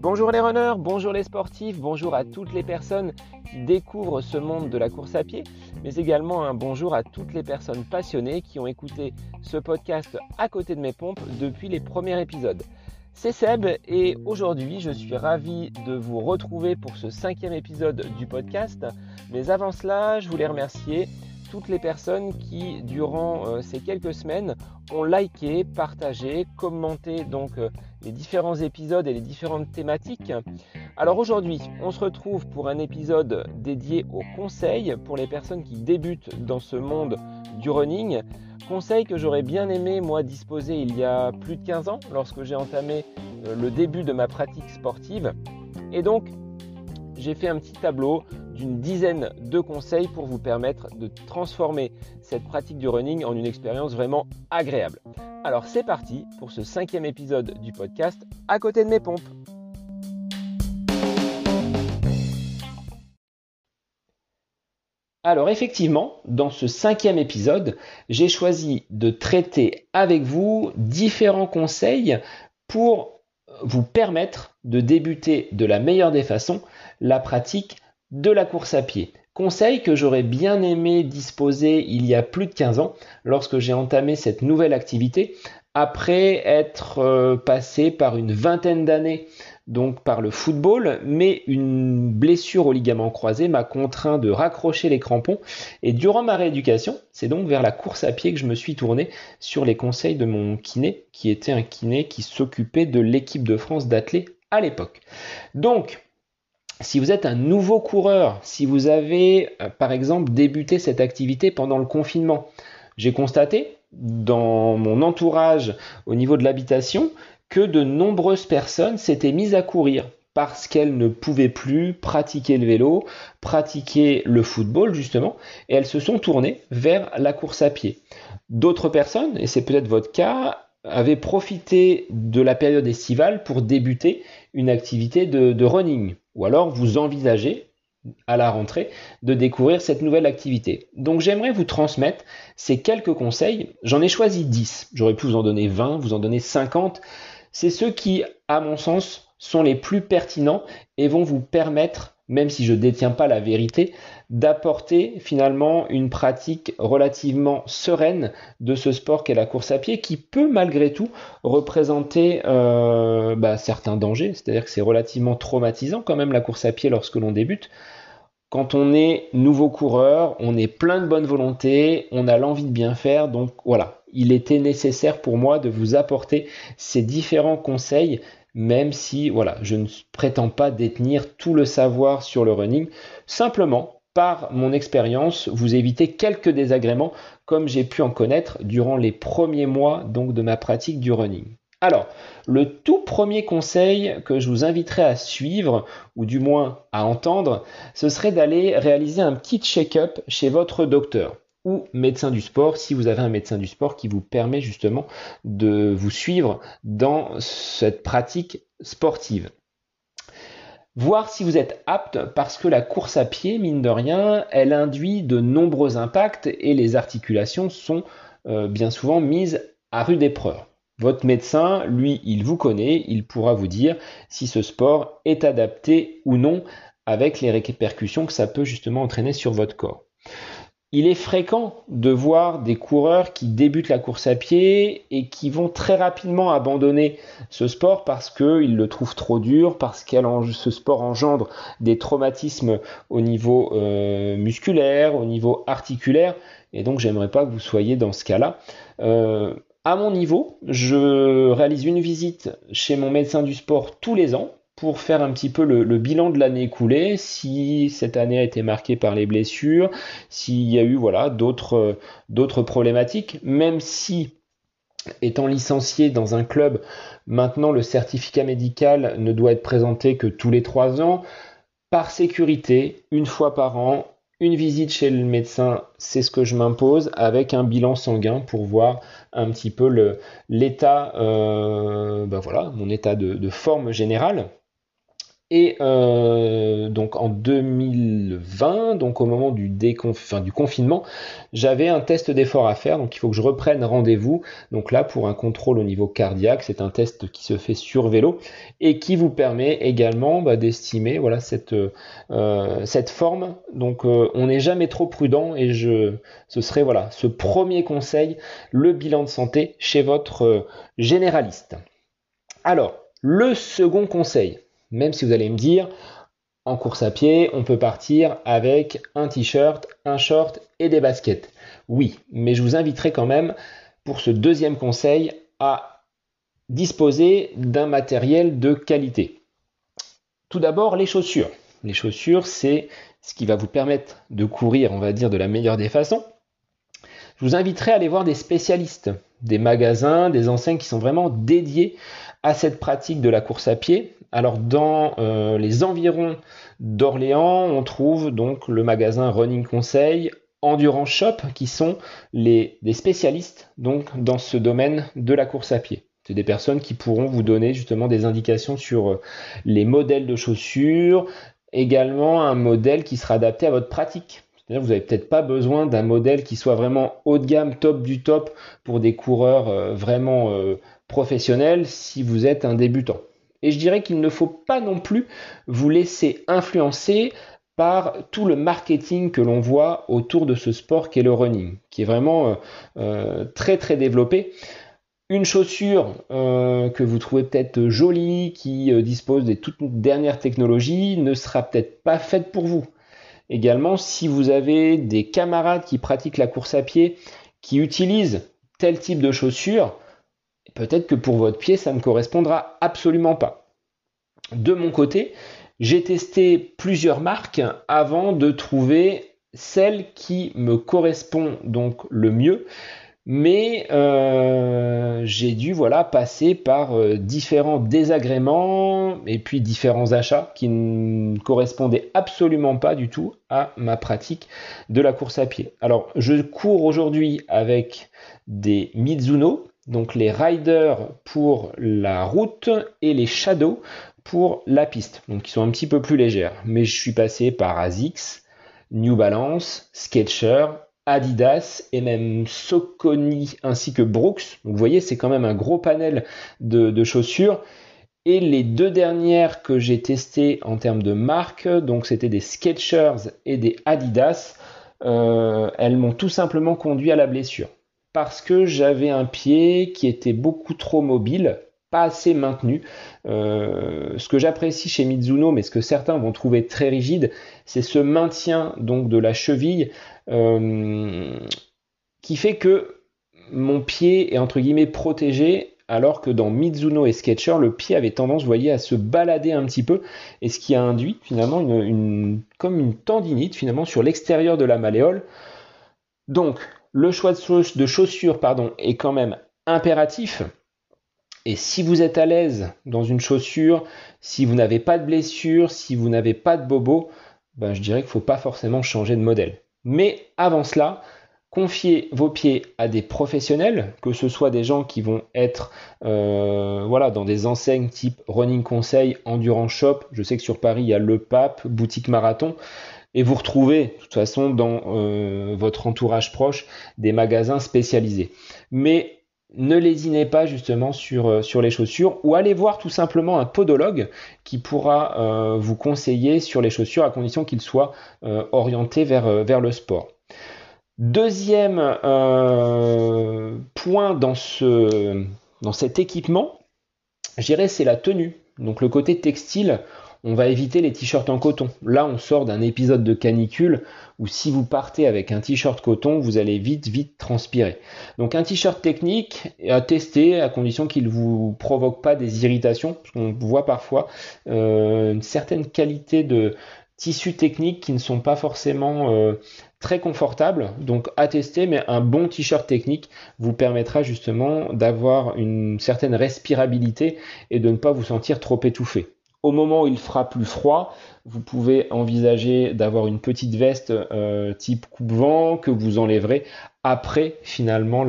Bonjour les runners, bonjour les sportifs, bonjour à toutes les personnes qui découvrent ce monde de la course à pied, mais également un bonjour à toutes les personnes passionnées qui ont écouté ce podcast à côté de mes pompes depuis les premiers épisodes. C'est Seb et aujourd'hui je suis ravi de vous retrouver pour ce cinquième épisode du podcast. Mais avant cela, je voulais remercier toutes les personnes qui, durant euh, ces quelques semaines, ont liké, partagé, commenté donc euh, les différents épisodes et les différentes thématiques. Alors aujourd'hui, on se retrouve pour un épisode dédié aux conseils pour les personnes qui débutent dans ce monde du running. Conseils que j'aurais bien aimé moi disposer il y a plus de 15 ans lorsque j'ai entamé euh, le début de ma pratique sportive. Et donc, j'ai fait un petit tableau d'une dizaine de conseils pour vous permettre de transformer cette pratique du running en une expérience vraiment agréable. Alors c'est parti pour ce cinquième épisode du podcast à côté de mes pompes. Alors effectivement, dans ce cinquième épisode, j'ai choisi de traiter avec vous différents conseils pour vous permettre de débuter de la meilleure des façons la pratique de la course à pied. Conseil que j'aurais bien aimé disposer il y a plus de 15 ans lorsque j'ai entamé cette nouvelle activité après être euh, passé par une vingtaine d'années donc par le football, mais une blessure au ligament croisé m'a contraint de raccrocher les crampons et durant ma rééducation, c'est donc vers la course à pied que je me suis tourné sur les conseils de mon kiné qui était un kiné qui s'occupait de l'équipe de France d'athlètes à l'époque. Donc si vous êtes un nouveau coureur, si vous avez euh, par exemple débuté cette activité pendant le confinement, j'ai constaté dans mon entourage au niveau de l'habitation que de nombreuses personnes s'étaient mises à courir parce qu'elles ne pouvaient plus pratiquer le vélo, pratiquer le football justement, et elles se sont tournées vers la course à pied. D'autres personnes, et c'est peut-être votre cas, avaient profité de la période estivale pour débuter une activité de, running. Ou alors vous envisagez à la rentrée de découvrir cette nouvelle activité. Donc j'aimerais vous transmettre ces quelques conseils. J'en ai choisi 10. J'aurais pu vous en donner 20, vous en donner 50. C'est ceux qui, à mon sens, sont les plus pertinents et vont vous permettre, même si je ne détiens pas la vérité, d'apporter finalement une pratique relativement sereine de ce sport qu'est la course à pied, qui peut malgré tout représenter euh, bah, certains dangers, c'est-à-dire que c'est relativement traumatisant quand même la course à pied lorsque l'on débute. Quand on est nouveau coureur, on est plein de bonne volonté, on a l'envie de bien faire, donc voilà, il était nécessaire pour moi de vous apporter ces différents conseils même si voilà, je ne prétends pas détenir tout le savoir sur le running. Simplement, par mon expérience, vous évitez quelques désagréments comme j'ai pu en connaître durant les premiers mois donc de ma pratique du running. Alors, le tout premier conseil que je vous inviterai à suivre, ou du moins à entendre, ce serait d'aller réaliser un petit check-up chez votre docteur ou médecin du sport si vous avez un médecin du sport qui vous permet justement de vous suivre dans cette pratique sportive. Voir si vous êtes apte parce que la course à pied, mine de rien, elle induit de nombreux impacts et les articulations sont euh, bien souvent mises à rude épreuve. Votre médecin, lui, il vous connaît, il pourra vous dire si ce sport est adapté ou non avec les répercussions que ça peut justement entraîner sur votre corps. Il est fréquent de voir des coureurs qui débutent la course à pied et qui vont très rapidement abandonner ce sport parce qu'ils le trouvent trop dur, parce que ce sport engendre des traumatismes au niveau euh, musculaire, au niveau articulaire. Et donc j'aimerais pas que vous soyez dans ce cas-là. Euh, à mon niveau, je réalise une visite chez mon médecin du sport tous les ans pour faire un petit peu le, bilan de l'année écoulée, si cette année a été marquée par les blessures, s'il y a eu voilà d'autres d'autres problématiques, même si étant licencié dans un club, maintenant le certificat médical ne doit être présenté que tous les trois ans. Par sécurité, une fois par an, une visite chez le médecin, c'est ce que je m'impose, avec un bilan sanguin pour voir un petit peu l'état, euh, ben voilà, mon état de forme générale. Et euh, donc en 2020, donc au moment du, du confinement, j'avais un test d'effort à faire, donc il faut que je reprenne rendez-vous. Donc là, pour un contrôle au niveau cardiaque, c'est un test qui se fait sur vélo et qui vous permet également bah, d'estimer voilà cette euh, cette forme. Donc euh, on n'est jamais trop prudent et je ce serait voilà ce premier conseil, le bilan de santé chez votre généraliste. Alors le second conseil même si vous allez me dire, en course à pied, on peut partir avec un t-shirt, un short et des baskets. Oui, mais je vous inviterai quand même, pour ce deuxième conseil, à disposer d'un matériel de qualité. Tout d'abord, les chaussures. Les chaussures, c'est ce qui va vous permettre de courir, on va dire, de la meilleure des façons. Je vous inviterai à aller voir des spécialistes, des magasins, des enseignes qui sont vraiment dédiés à cette pratique de la course à pied. Alors dans euh, les environs d'Orléans, on trouve donc le magasin Running Conseil, Endurance Shop, qui sont les, des spécialistes donc dans ce domaine de la course à pied. C'est des personnes qui pourront vous donner justement des indications sur euh, les modèles de chaussures, également un modèle qui sera adapté à votre pratique. C'est-à-dire vous n'avez peut-être pas besoin d'un modèle qui soit vraiment haut de gamme, top du top pour des coureurs euh, vraiment professionnel si vous êtes un débutant. Et je dirais qu'il ne faut pas non plus vous laisser influencer par tout le marketing que l'on voit autour de ce sport qui est le running, qui est vraiment euh, euh, très très développé. Une chaussure euh, que vous trouvez peut-être jolie, qui dispose des toutes dernières technologies, ne sera peut-être pas faite pour vous. Également, si vous avez des camarades qui pratiquent la course à pied, qui utilisent tel type de chaussures, Peut-être que pour votre pied, ça ne correspondra absolument pas. De mon côté, j'ai testé plusieurs marques avant de trouver celle qui me correspond donc le mieux. Mais euh, j'ai dû voilà passer par euh, différents désagréments et puis différents achats qui ne correspondaient absolument pas du tout à ma pratique de la course à pied. Alors je cours aujourd'hui avec des Mizuno donc les riders pour la route et les shadows pour la piste, donc qui sont un petit peu plus légères. Mais je suis passé par ASICS, New Balance, Sketcher, Adidas et même Soconi ainsi que Brooks. vous voyez, c'est quand même un gros panel de, chaussures. Et les deux dernières que j'ai testées en termes de marque, donc c'était des Sketchers et des Adidas, euh, elles m'ont tout simplement conduit à la blessure parce que j'avais un pied qui était beaucoup trop mobile, pas assez maintenu. Euh, ce que j'apprécie chez Mizuno, mais ce que certains vont trouver très rigide, c'est ce maintien donc de la cheville euh, qui fait que mon pied est entre guillemets protégé alors que dans Mizuno et Sketcher, le pied avait tendance, vous voyez, à se balader un petit peu, et ce qui a induit finalement une, comme une tendinite finalement sur l'extérieur de la malléole. Donc, le choix de chaussures est quand même impératif. Et si vous êtes à l'aise dans une chaussure, si vous n'avez pas de blessure, si vous n'avez pas de bobo, ben je dirais qu'il ne faut pas forcément changer de modèle. Mais avant cela, confiez vos pieds à des professionnels, que ce soit des gens qui vont être euh, voilà, dans des enseignes type Running Conseil, Endurance Shop. Je sais que sur Paris, il y a Le Pape, Boutique Marathon et vous retrouvez de toute façon dans euh, votre entourage proche des magasins spécialisés. Mais ne lésinez pas justement sur, euh, sur les chaussures ou allez voir tout simplement un podologue qui pourra euh, vous conseiller sur les chaussures à condition qu'il soit orienté vers, vers le sport. Deuxième point dans, ce, dans cet équipement, je dirais c'est la tenue. Donc le côté textile, on va éviter les t-shirts en coton. Là, on sort d'un épisode de canicule où si vous partez avec un t-shirt coton, vous allez vite, vite transpirer. Donc un t-shirt technique à tester à condition qu'il ne vous provoque pas des irritations. Parce qu'on voit parfois euh, une certaine qualité de tissus techniques qui ne sont pas forcément euh, très confortables. Donc à tester, mais un bon t-shirt technique vous permettra justement d'avoir une certaine respirabilité et de ne pas vous sentir trop étouffé. Au moment où il fera plus froid, vous pouvez envisager d'avoir une petite veste euh, type coupe-vent que vous enlèverez après finalement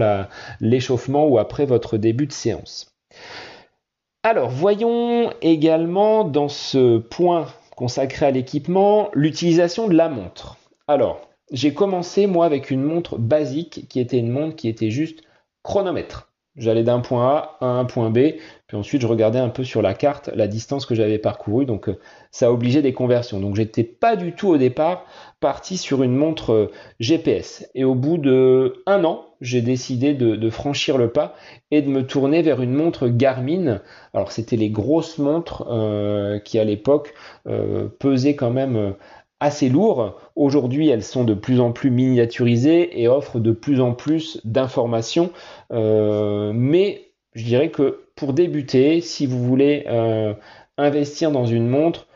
l'échauffement ou après votre début de séance. Alors, voyons également dans ce point consacré à l'équipement l'utilisation de la montre. Alors, j'ai commencé moi avec une montre basique qui était une montre qui était juste chronomètre. J'allais d'un point A à un point B, puis ensuite je regardais un peu sur la carte la distance que j'avais parcourue, donc euh, ça obligeait des conversions. Donc j'étais pas du tout au départ parti sur une montre euh, GPS. Et au bout de un an, j'ai décidé de, franchir le pas et de me tourner vers une montre Garmin. Alors c'était les grosses montres euh, qui à l'époque pesaient quand même assez lourd. Aujourd'hui, elles sont de plus en plus miniaturisées et offrent de plus en plus d'informations. Euh, mais je dirais que pour débuter, si vous voulez euh, investir dans une montre,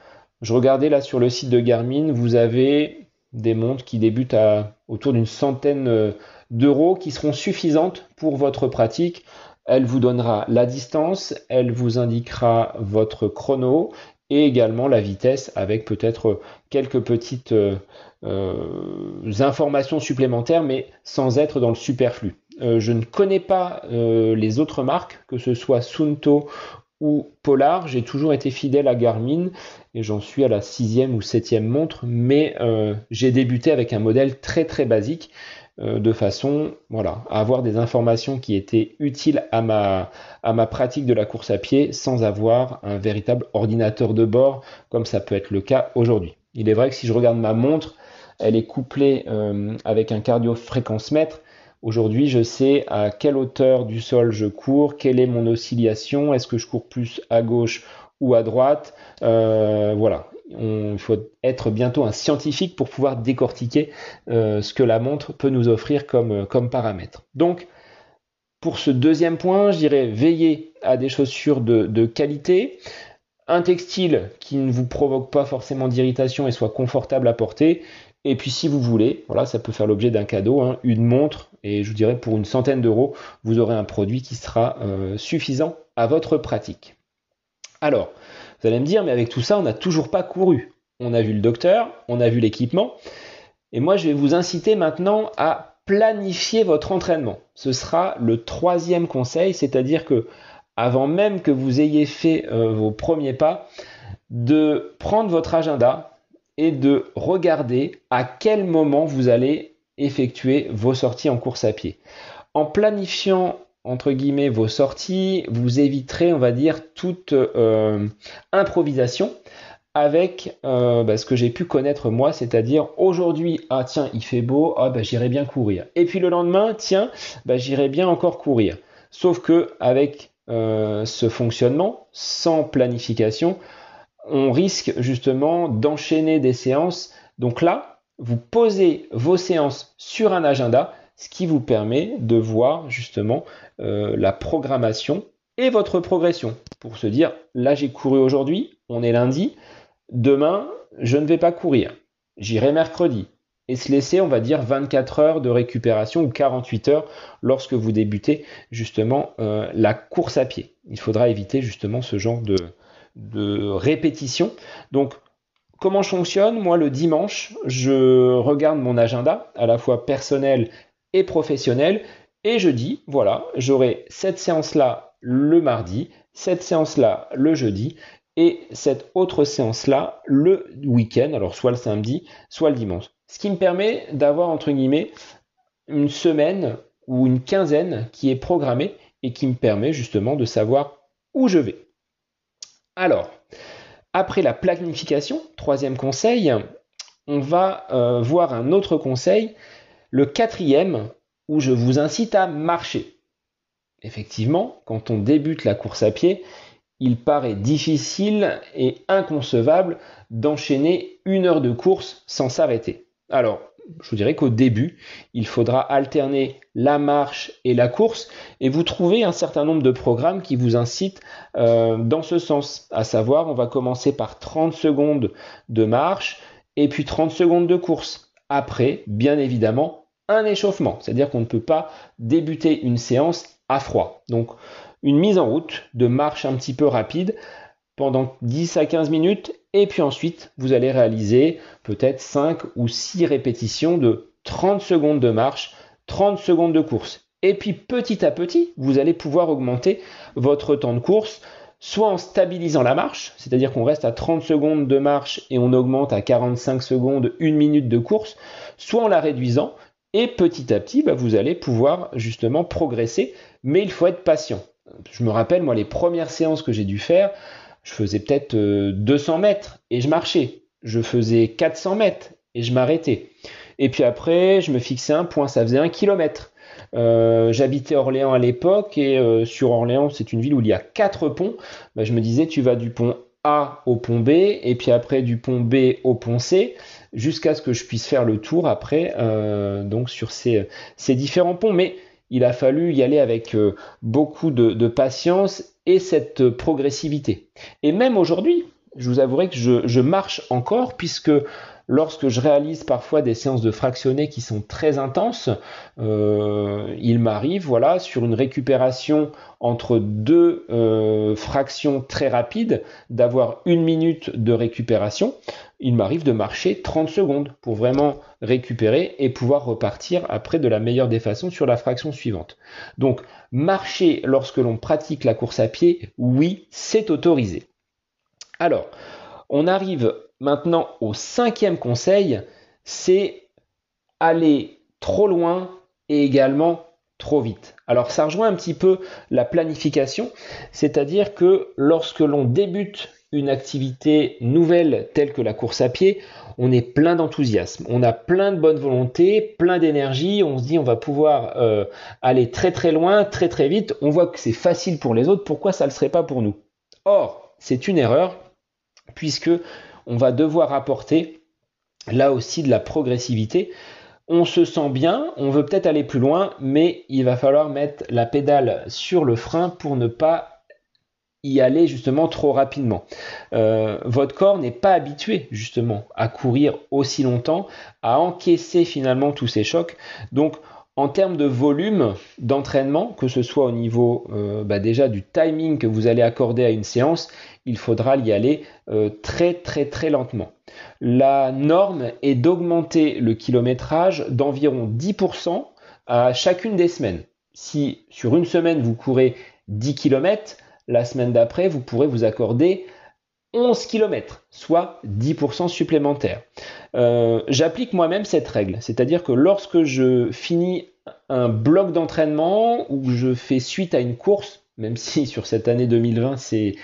je regardais là sur le site de Garmin, vous avez des montres qui débutent à autour d'une centaine euh, d'euros qui seront suffisantes pour votre pratique. Elle vous donnera la distance, elle vous indiquera votre chrono et également la vitesse avec peut-être quelques petites euh, euh, informations supplémentaires mais sans être dans le superflu. Euh, je ne connais pas les autres marques, que ce soit Sunto ou Polar, j'ai toujours été fidèle à Garmin et j'en suis à la sixième ou septième montre, mais j'ai débuté avec un modèle très très basique euh, de façon voilà, à avoir des informations qui étaient utiles à ma, pratique de la course à pied sans avoir un véritable ordinateur de bord comme ça peut être le cas aujourd'hui. Il est vrai que si je regarde ma montre, elle est couplée euh, avec un cardio-fréquence-mètre. Aujourd'hui, je sais à quelle hauteur du sol je cours, quelle est mon oscillation, est-ce que je cours plus à gauche ou à droite. Euh, voilà, il faut être bientôt un scientifique pour pouvoir décortiquer euh, ce que la montre peut nous offrir comme, euh, comme paramètre. Donc, pour ce deuxième point, je dirais veiller à des chaussures de, qualité, un textile qui ne vous provoque pas forcément d'irritation et soit confortable à porter. Et puis si vous voulez, voilà, ça peut faire l'objet d'un cadeau, hein, une montre, et je vous dirais pour une centaine d'euros, vous aurez un produit qui sera euh, suffisant à votre pratique. Alors, vous allez me dire, mais avec tout ça, on n'a toujours pas couru. On a vu le docteur, on a vu l'équipement. Et moi, je vais vous inciter maintenant à planifier votre entraînement. Ce sera le troisième conseil, c'est-à-dire que avant même que vous ayez fait euh, vos premiers pas, de prendre votre agenda et de regarder à quel moment vous allez effectuer vos sorties en course à pied. En planifiant entre guillemets vos sorties, vous éviterez, on va dire, toute euh, improvisation avec euh, bah, ce que j'ai pu connaître moi, c'est-à-dire aujourd'hui, ah tiens, il fait beau, ah bah, j'irai bien courir. Et puis le lendemain, tiens, bah, j'irai bien encore courir. Sauf que avec euh, ce fonctionnement, sans planification, on risque justement d'enchaîner des séances. Donc là, vous posez vos séances sur un agenda ce qui vous permet de voir justement euh, la programmation et votre progression pour se dire là j'ai couru aujourd'hui, on est lundi, demain je ne vais pas courir, j'irai mercredi et se laisser on va dire 24 heures de récupération ou 48 heures lorsque vous débutez justement euh, la course à pied. Il faudra éviter justement ce genre de, de répétition. Donc comment je fonctionne? Moi, le dimanche, je regarde mon agenda, à la fois personnel et professionnel. Et je dis, voilà, j'aurai cette séance-là le mardi, cette séance-là le jeudi, et cette autre séance-là le week-end, alors soit le samedi, soit le dimanche. Ce qui me permet d'avoir, entre guillemets, une semaine ou une quinzaine qui est programmée et qui me permet justement de savoir où je vais. Alors, après la planification, troisième conseil, on va euh, voir un autre conseil le quatrième, où je vous incite à marcher. Effectivement, quand on débute la course à pied, il paraît difficile et inconcevable d'enchaîner une heure de course sans s'arrêter. Alors, je vous dirais qu'au début, il faudra alterner la marche et la course et vous trouvez un certain nombre de programmes qui vous incitent euh, dans ce sens. À savoir, on va commencer par 30 secondes de marche et puis 30 secondes de course après, bien évidemment, un échauffement. C'est-à-dire qu'on ne peut pas débuter une séance à froid. Donc, une mise en route de marche un petit peu rapide pendant 10 à 15 minutes et puis ensuite vous allez réaliser peut-être 5 ou 6 répétitions de 30 secondes de marche, 30 secondes de course. Et puis petit à petit, vous allez pouvoir augmenter votre temps de course soit en stabilisant la marche, c'est-à-dire qu'on reste à 30 secondes de marche et on augmente à 45 secondes, une minute de course, soit en la réduisant, et petit à petit, bah, vous allez pouvoir justement progresser, mais il faut être patient. Je me rappelle, moi, les premières séances que j'ai dû faire, je faisais peut-être 200 euh, mètres et je marchais. Je faisais 400 mètres et je m'arrêtais. Et puis après, je me fixais un point, ça faisait un kilomètre. Euh, j'habitais Orléans à l'époque et euh, sur Orléans, c'est une ville où il y a quatre ponts. Bah, je me disais, tu vas du pont A au pont B et puis après du pont B au pont C jusqu'à ce que je puisse faire le tour après euh, donc sur ces, différents ponts. Mais il a fallu y aller avec beaucoup de, patience et cette progressivité. Et même aujourd'hui, je vous avouerai que je, je marche encore puisque Lorsque je réalise parfois des séances de fractionnés qui sont très intenses, euh, il m'arrive, voilà, sur une récupération entre deux euh, fractions très rapides, d'avoir une minute de récupération. Il m'arrive de marcher 30 secondes pour vraiment récupérer et pouvoir repartir après de la meilleure des façons sur la fraction suivante. Donc, marcher lorsque l'on pratique la course à pied, oui, c'est autorisé. Alors, on arrive maintenant au cinquième conseil, c'est aller trop loin et également trop vite. Alors ça rejoint un petit peu la planification, c'est-à-dire que lorsque l'on débute une activité nouvelle telle que la course à pied, on est plein d'enthousiasme, on a plein de bonne volonté, plein d'énergie, on se dit on va pouvoir euh, aller très très loin, très très vite, on voit que c'est facile pour les autres, pourquoi ça ne le serait pas pour nous? Or, c'est une erreur puisque on va devoir apporter là aussi de la progressivité. On se sent bien, on veut peut-être aller plus loin, mais il va falloir mettre la pédale sur le frein pour ne pas y aller justement trop rapidement. Euh, votre corps n'est pas habitué justement à courir aussi longtemps, à encaisser finalement tous ces chocs. Donc en termes de volume d'entraînement, que ce soit au niveau euh, bah, déjà du timing que vous allez accorder à une séance, il faudra y aller euh, très très très lentement. La norme est d'augmenter le kilométrage d'environ 10% à chacune des semaines. Si sur une semaine vous courez 10 km, la semaine d'après vous pourrez vous accorder 11 km, soit 10% supplémentaire. Euh, j'applique moi-même cette règle, c'est-à-dire que lorsque je finis un bloc d'entraînement ou je fais suite à une course, même si sur cette année 2020, c'est,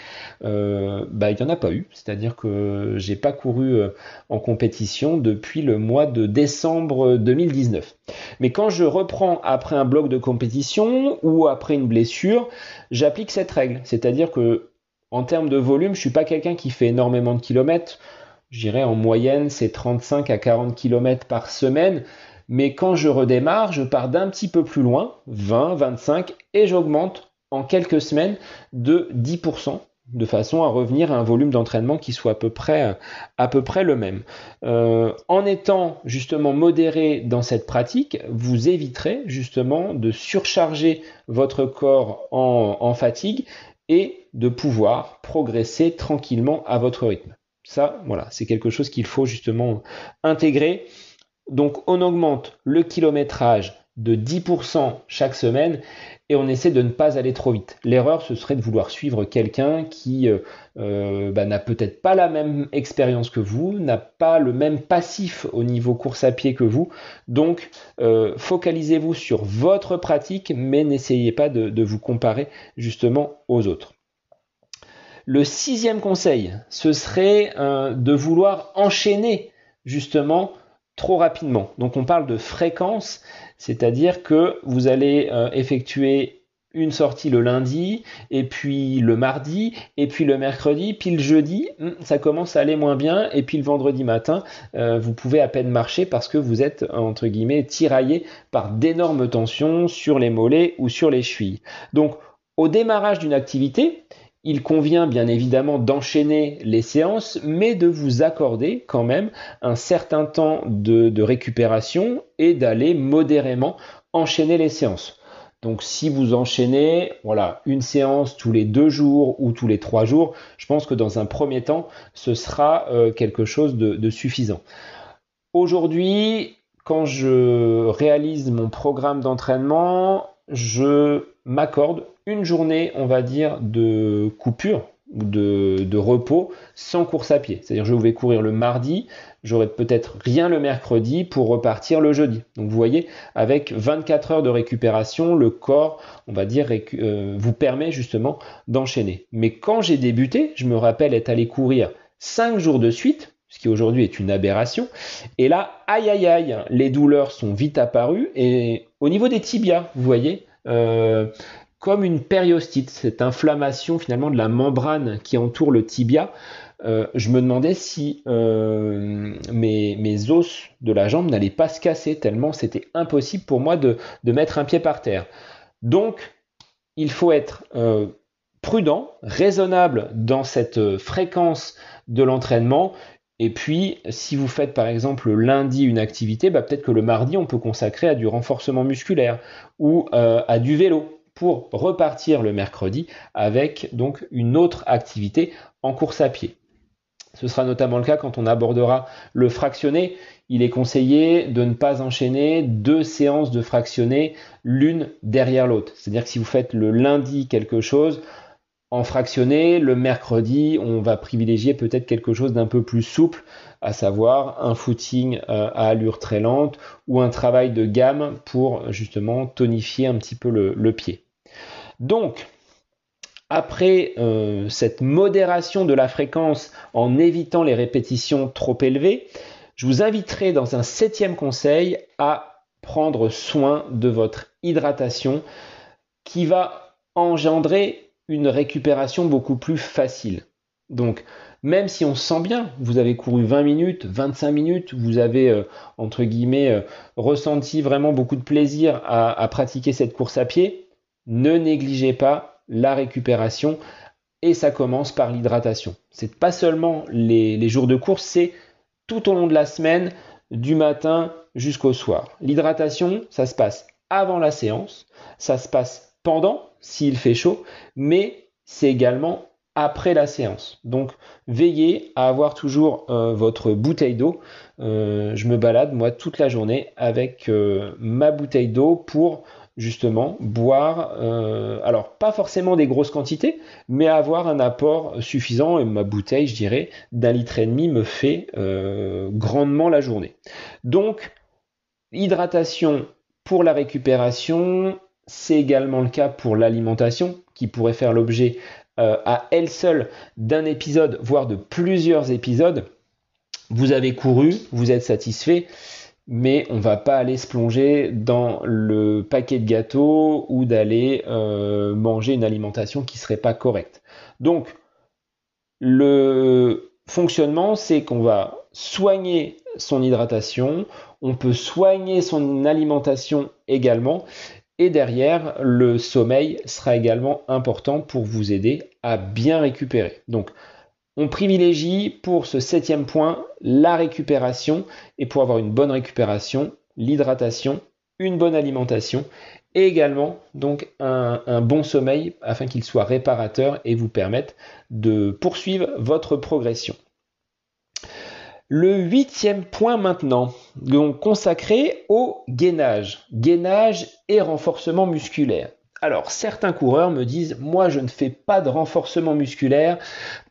euh, bah, il n'y en a pas eu. C'est-à-dire que j'ai pas couru euh, en compétition depuis le mois de décembre 2019. Mais quand je reprends après un bloc de compétition ou après une blessure, j'applique cette règle. C'est-à-dire que en termes de volume, je suis pas quelqu'un qui fait énormément de kilomètres. J'irai en moyenne, c'est 35 à 40 kilomètres par semaine. Mais quand je redémarre, je pars d'un petit peu plus loin, 20, 25, et j'augmente en quelques semaines de 10% de façon à revenir à un volume d'entraînement qui soit à peu près, à peu près le même. Euh, en étant justement modéré dans cette pratique, vous éviterez justement de surcharger votre corps en, en fatigue et de pouvoir progresser tranquillement à votre rythme. Ça, voilà, c'est quelque chose qu'il faut justement intégrer. Donc on augmente le kilométrage de 10% chaque semaine et on essaie de ne pas aller trop vite. L'erreur, ce serait de vouloir suivre quelqu'un qui euh, euh, bah, n'a peut-être pas la même expérience que vous, n'a pas le même passif au niveau course à pied que vous. Donc, euh, focalisez-vous sur votre pratique, mais n'essayez pas de, vous comparer justement aux autres. Le sixième conseil, ce serait de vouloir enchaîner justement trop rapidement. Donc on parle de fréquence, c'est-à-dire que vous allez euh, effectuer une sortie le lundi, et puis le mardi, et puis le mercredi, puis le jeudi, hmm, ça commence à aller moins bien, et puis le vendredi matin, euh, vous pouvez à peine marcher parce que vous êtes, entre guillemets, tiraillé par d'énormes tensions sur les mollets ou sur les chevilles. Donc, au démarrage d'une activité, il convient bien évidemment d'enchaîner les séances, mais de vous accorder quand même un certain temps de, récupération et d'aller modérément enchaîner les séances. Donc si vous enchaînez voilà, une séance tous les deux jours ou tous les trois jours, je pense que dans un premier temps, ce sera euh, quelque chose de suffisant. Aujourd'hui, quand je réalise mon programme d'entraînement, je m'accorde une journée, on va dire, de coupure ou de, repos sans course à pied. C'est-à-dire je vais courir le mardi, j'aurai peut-être rien le mercredi pour repartir le jeudi. Donc vous voyez, avec 24 heures de récupération, le corps, on va dire, euh, vous permet justement d'enchaîner. Mais quand j'ai débuté, je me rappelle être allé courir 5 jours de suite, ce qui aujourd'hui est une aberration. Et là, aïe aïe aïe, les douleurs sont vite apparues. Et au niveau des tibias, vous voyez, euh, comme une périostite, cette inflammation finalement de la membrane qui entoure le tibia. Euh, je me demandais si euh, mes, os de la jambe n'allaient pas se casser, tellement c'était impossible pour moi de, mettre un pied par terre. Donc, il faut être euh, prudent, raisonnable dans cette fréquence de l'entraînement. Et puis, si vous faites par exemple le lundi une activité, bah, peut-être que le mardi, on peut consacrer à du renforcement musculaire ou à du vélo pour repartir le mercredi avec donc une autre activité en course à pied. Ce sera notamment le cas quand on abordera le fractionné. Il est conseillé de ne pas enchaîner deux séances de fractionné l'une derrière l'autre. C'est-à-dire que si vous faites le lundi quelque chose, en fractionné, le mercredi, on va privilégier peut-être quelque chose d'un peu plus souple, à savoir un footing euh, à allure très lente ou un travail de gamme pour justement tonifier un petit peu le pied. Donc, après euh, cette modération de la fréquence en évitant les répétitions trop élevées, je vous inviterai dans un septième conseil à prendre soin de votre hydratation qui va engendrer une récupération beaucoup plus facile. Donc, même si on se sent bien, vous avez couru 20 minutes, 25 minutes, vous avez, euh, entre guillemets, euh, ressenti vraiment beaucoup de plaisir à pratiquer cette course à pied, ne négligez pas la récupération et ça commence par l'hydratation. C'est pas seulement les, jours de course, c'est tout au long de la semaine, du matin jusqu'au soir. L'hydratation, ça se passe avant la séance, ça se passe pendant s'il fait chaud, mais c'est également après la séance. Donc veillez à avoir toujours euh, votre bouteille d'eau. Euh, je me balade moi toute la journée avec euh, ma bouteille d'eau pour justement boire, euh, alors pas forcément des grosses quantités, mais avoir un apport suffisant. Et ma bouteille, je dirais, d'un litre et demi me fait euh, grandement la journée. Donc, hydratation pour la récupération, c'est également le cas pour l'alimentation, qui pourrait faire l'objet euh, à elle seule d'un épisode, voire de plusieurs épisodes. Vous avez couru, vous êtes satisfait mais on va pas aller se plonger dans le paquet de gâteaux ou d'aller euh, manger une alimentation qui serait pas correcte. Donc le fonctionnement, c'est qu'on va soigner son hydratation, on peut soigner son alimentation également, et derrière, le sommeil sera également important pour vous aider à bien récupérer. Donc, on privilégie pour ce septième point la récupération et pour avoir une bonne récupération, l'hydratation, une bonne alimentation et également donc un, bon sommeil afin qu'il soit réparateur et vous permette de poursuivre votre progression. Le huitième point maintenant, donc consacré au gainage, gainage et renforcement musculaire. Alors, certains coureurs me disent, moi, je ne fais pas de renforcement musculaire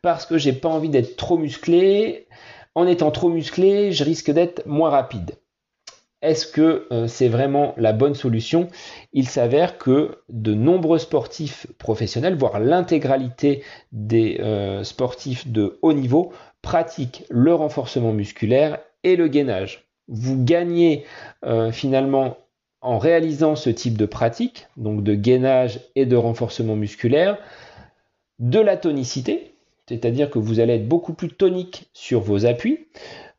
parce que j'ai pas envie d'être trop musclé. En étant trop musclé, je risque d'être moins rapide. Est-ce que euh, c'est vraiment la bonne solution? Il s'avère que de nombreux sportifs professionnels, voire l'intégralité des euh, sportifs de haut niveau, pratiquent le renforcement musculaire et le gainage. Vous gagnez euh, finalement en réalisant ce type de pratique, donc de gainage et de renforcement musculaire, de la tonicité, c'est-à-dire que vous allez être beaucoup plus tonique sur vos appuis.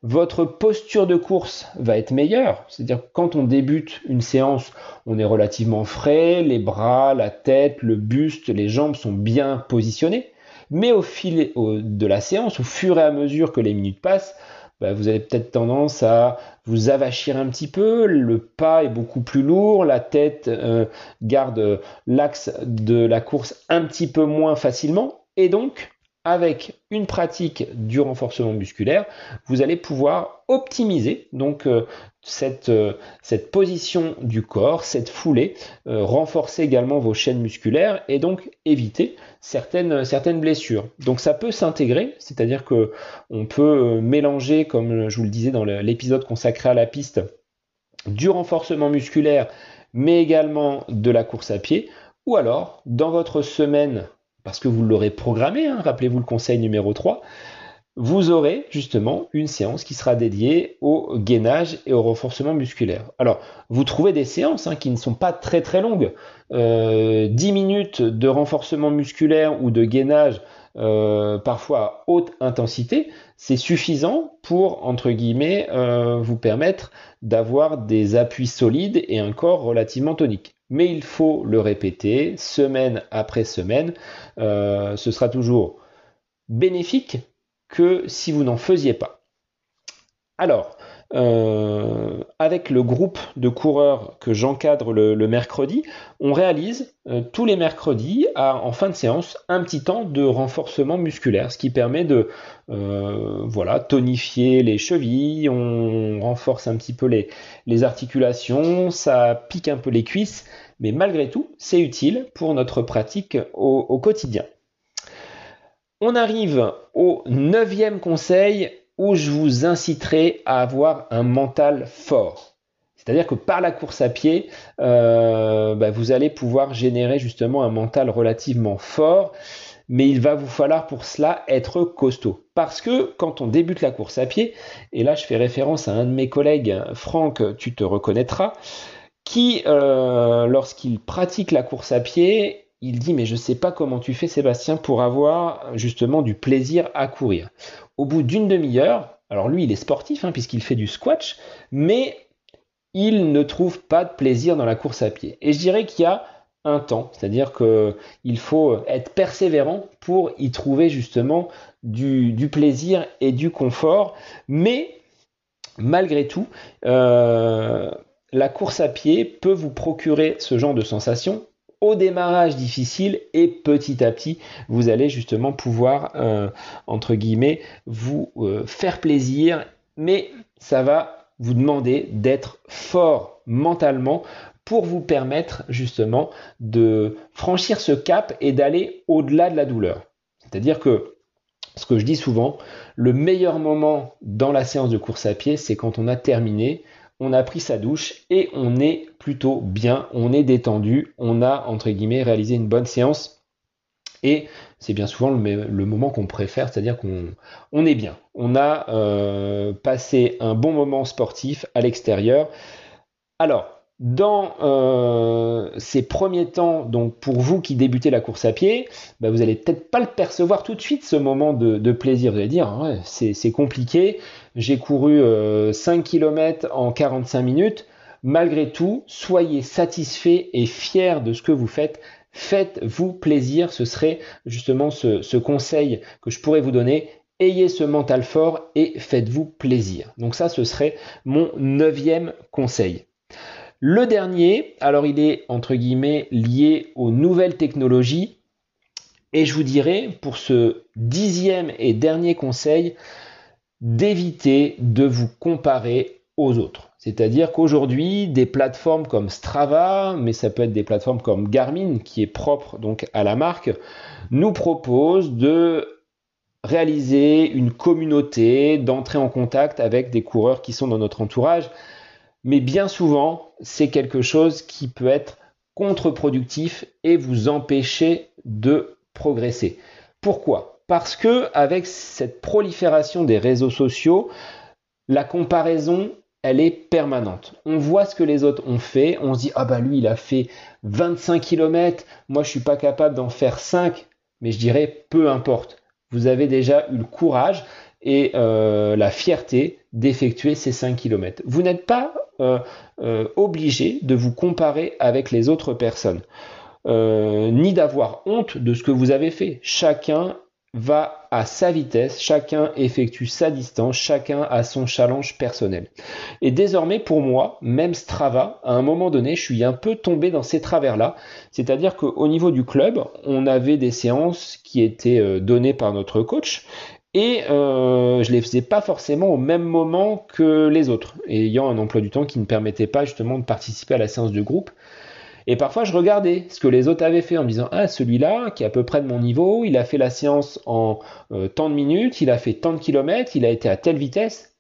Votre posture de course va être meilleure, c'est-à-dire quand on débute une séance, on est relativement frais, les bras, la tête, le buste, les jambes sont bien positionnés, mais au fil de la séance, au fur et à mesure que les minutes passent, bah, vous avez peut-être tendance à vous avachir un petit peu, le pas est beaucoup plus lourd, la tête euh, garde l'axe de la course un petit peu moins facilement, et donc avec une pratique du renforcement musculaire, vous allez pouvoir optimiser donc euh, cette, euh, cette, position du corps, cette foulée, euh, renforcer également vos chaînes musculaires et donc éviter certaines, certaines blessures. Donc ça peut s'intégrer, c'est-à-dire que on peut mélanger, comme je vous le disais dans l'épisode consacré à la piste, du renforcement musculaire, mais également de la course à pied, ou alors dans votre semaine parce que vous l'aurez programmé, hein, rappelez-vous le conseil numéro 3, vous aurez justement une séance qui sera dédiée au gainage et au renforcement musculaire. Alors, vous trouvez des séances hein, qui ne sont pas très très longues. 10 euh, minutes de renforcement musculaire ou de gainage, euh, parfois à haute intensité, c'est suffisant pour, entre guillemets, euh, vous permettre d'avoir des appuis solides et un corps relativement tonique mais il faut le répéter semaine après semaine. Euh, ce sera toujours bénéfique que si vous n'en faisiez pas. Alors, euh, avec le groupe de coureurs que j'encadre le, mercredi, on réalise euh, tous les mercredis, en fin de séance, un petit temps de renforcement musculaire, ce qui permet de voilà, tonifier les chevilles, on renforce un petit peu les articulations, ça pique un peu les cuisses, mais malgré tout, c'est utile pour notre pratique au, quotidien. On arrive au neuvième conseil où je vous inciterai à avoir un mental fort. C'est-à-dire que par la course à pied, euh, bah, vous allez pouvoir générer justement un mental relativement fort, mais il va vous falloir pour cela être costaud. Parce que quand on débute la course à pied, et là je fais référence à un de mes collègues, Franck, tu te reconnaîtras, qui, euh, lorsqu'il pratique la course à pied, il dit mais je ne sais pas comment tu fais Sébastien pour avoir justement du plaisir à courir. Au bout d'une demi-heure, alors lui il est sportif hein, puisqu'il fait du squash, mais il ne trouve pas de plaisir dans la course à pied. Et je dirais qu'il y a un temps, c'est-à-dire qu'il faut être persévérant pour y trouver justement du, plaisir et du confort, mais malgré tout, euh, la course à pied peut vous procurer ce genre de sensation démarrage difficile et petit à petit vous allez justement pouvoir euh, entre guillemets vous euh, faire plaisir mais ça va vous demander d'être fort mentalement pour vous permettre justement de franchir ce cap et d'aller au-delà de la douleur. C'est-à-dire que ce que je dis souvent, le meilleur moment dans la séance de course à pied, c'est quand on a terminé, on a pris sa douche et on est plutôt bien, on est détendu, on a entre guillemets réalisé une bonne séance et c'est bien souvent le, moment qu'on préfère, c'est-à-dire qu'on est bien. On a euh, passé un bon moment sportif à l'extérieur. Alors, dans euh, ces premiers temps, donc pour vous qui débutez la course à pied, bah, vous n'allez peut-être pas le percevoir tout de suite ce moment de, plaisir. Vous allez dire, ouais, c'est compliqué, j'ai couru 5 euh, km en 45 minutes. Malgré tout, soyez satisfait et fier de ce que vous faites. Faites-vous plaisir. Ce serait justement ce, conseil que je pourrais vous donner ayez ce mental fort et faites-vous plaisir. Donc ça, ce serait mon neuvième conseil. Le dernier, alors il est entre guillemets lié aux nouvelles technologies. Et je vous dirais, pour ce dixième et dernier conseil, d'éviter de vous comparer aux autres. C'est-à-dire qu'aujourd'hui, des plateformes comme Strava, mais ça peut être des plateformes comme Garmin, qui est propre donc à la marque, nous proposent de réaliser une communauté, d'entrer en contact avec des coureurs qui sont dans notre entourage. Mais bien souvent, c'est quelque chose qui peut être contre-productif et vous empêcher de progresser. Pourquoi? Parce que avec cette prolifération des réseaux sociaux, la comparaison, elle est permanente. On voit ce que les autres ont fait, on se dit ah bah lui il a fait 25 km, moi je suis pas capable d'en faire 5, mais je dirais peu importe. Vous avez déjà eu le courage et euh, la fierté d'effectuer ces 5 km. Vous n'êtes pas obligé de vous comparer avec les autres personnes. ni d'avoir honte de ce que vous avez fait. Chacun va à sa vitesse, chacun effectue sa distance, chacun a son challenge personnel. Et désormais, pour moi, même Strava, à un moment donné, je suis un peu tombé dans ces travers-là. C'est-à-dire qu'au niveau du club, on avait des séances qui étaient euh, données par notre coach et euh, je les faisais pas forcément au même moment que les autres, ayant un emploi du temps qui ne permettait pas justement de participer à la séance de groupe. Et parfois, je regardais ce que les autres avaient fait en me disant Ah, celui-là, qui est à peu près de mon niveau, il a fait la séance en euh, tant de minutes, il a fait tant de kilomètres, il a été à telle vitesse.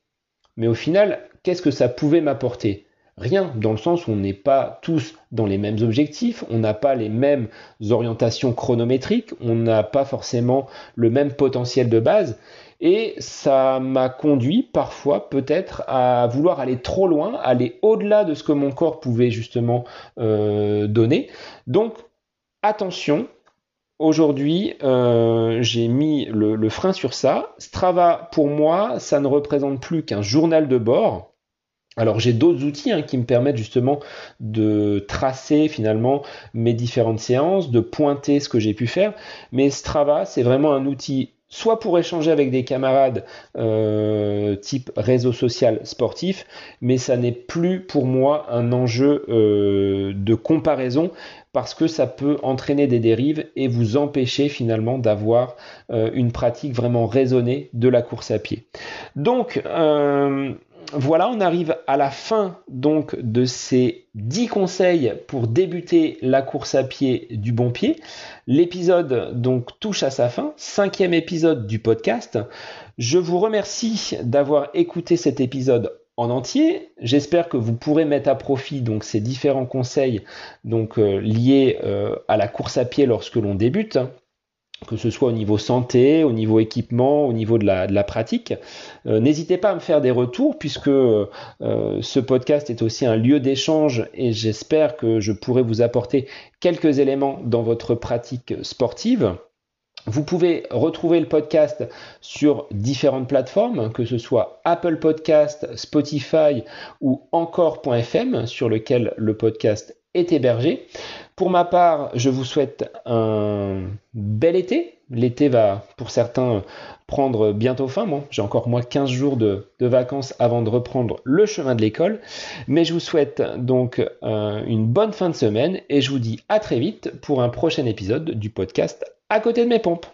Mais au final, qu'est-ce que ça pouvait m'apporter? Rien, dans le sens où on n'est pas tous dans les mêmes objectifs, on n'a pas les mêmes orientations chronométriques, on n'a pas forcément le même potentiel de base. Et ça m'a conduit parfois peut-être à vouloir aller trop loin, aller au-delà de ce que mon corps pouvait justement euh, donner. Donc attention, Aujourd'hui, euh, j'ai mis le, le, frein sur ça. Strava, pour moi, ça ne représente plus qu'un journal de bord. Alors j'ai d'autres outils hein, qui me permettent justement de tracer finalement mes différentes séances, de pointer ce que j'ai pu faire, mais Strava c'est vraiment un outil soit pour échanger avec des camarades euh, type réseau social sportif, mais ça n'est plus pour moi un enjeu euh, de comparaison parce que ça peut entraîner des dérives et vous empêcher finalement d'avoir euh, une pratique vraiment raisonnée de la course à pied. Donc voilà, on arrive à la fin donc de ces 10 conseils pour débuter la course à pied du bon pied. L'épisode donc touche à sa fin, cinquième épisode du podcast. Je vous remercie d'avoir écouté cet épisode en entier. J'espère que vous pourrez mettre à profit donc ces différents conseils donc euh, liés euh, à la course à pied lorsque l'on débute que ce soit au niveau santé, au niveau équipement, au niveau de la, pratique. Euh, n'hésitez pas à me faire des retours puisque euh, ce podcast est aussi un lieu d'échange et j'espère que je pourrai vous apporter quelques éléments dans votre pratique sportive. Vous pouvez retrouver le podcast sur différentes plateformes, que ce soit Apple Podcast, Spotify ou encore.fm sur lequel le podcast est hébergé. Pour ma part, je vous souhaite un bel été. L'été va pour certains prendre bientôt fin. Moi, j'ai encore moi 15 jours de, vacances avant de reprendre le chemin de l'école. Mais je vous souhaite donc euh, une bonne fin de semaine et je vous dis à très vite pour un prochain épisode du podcast à côté de mes pompes.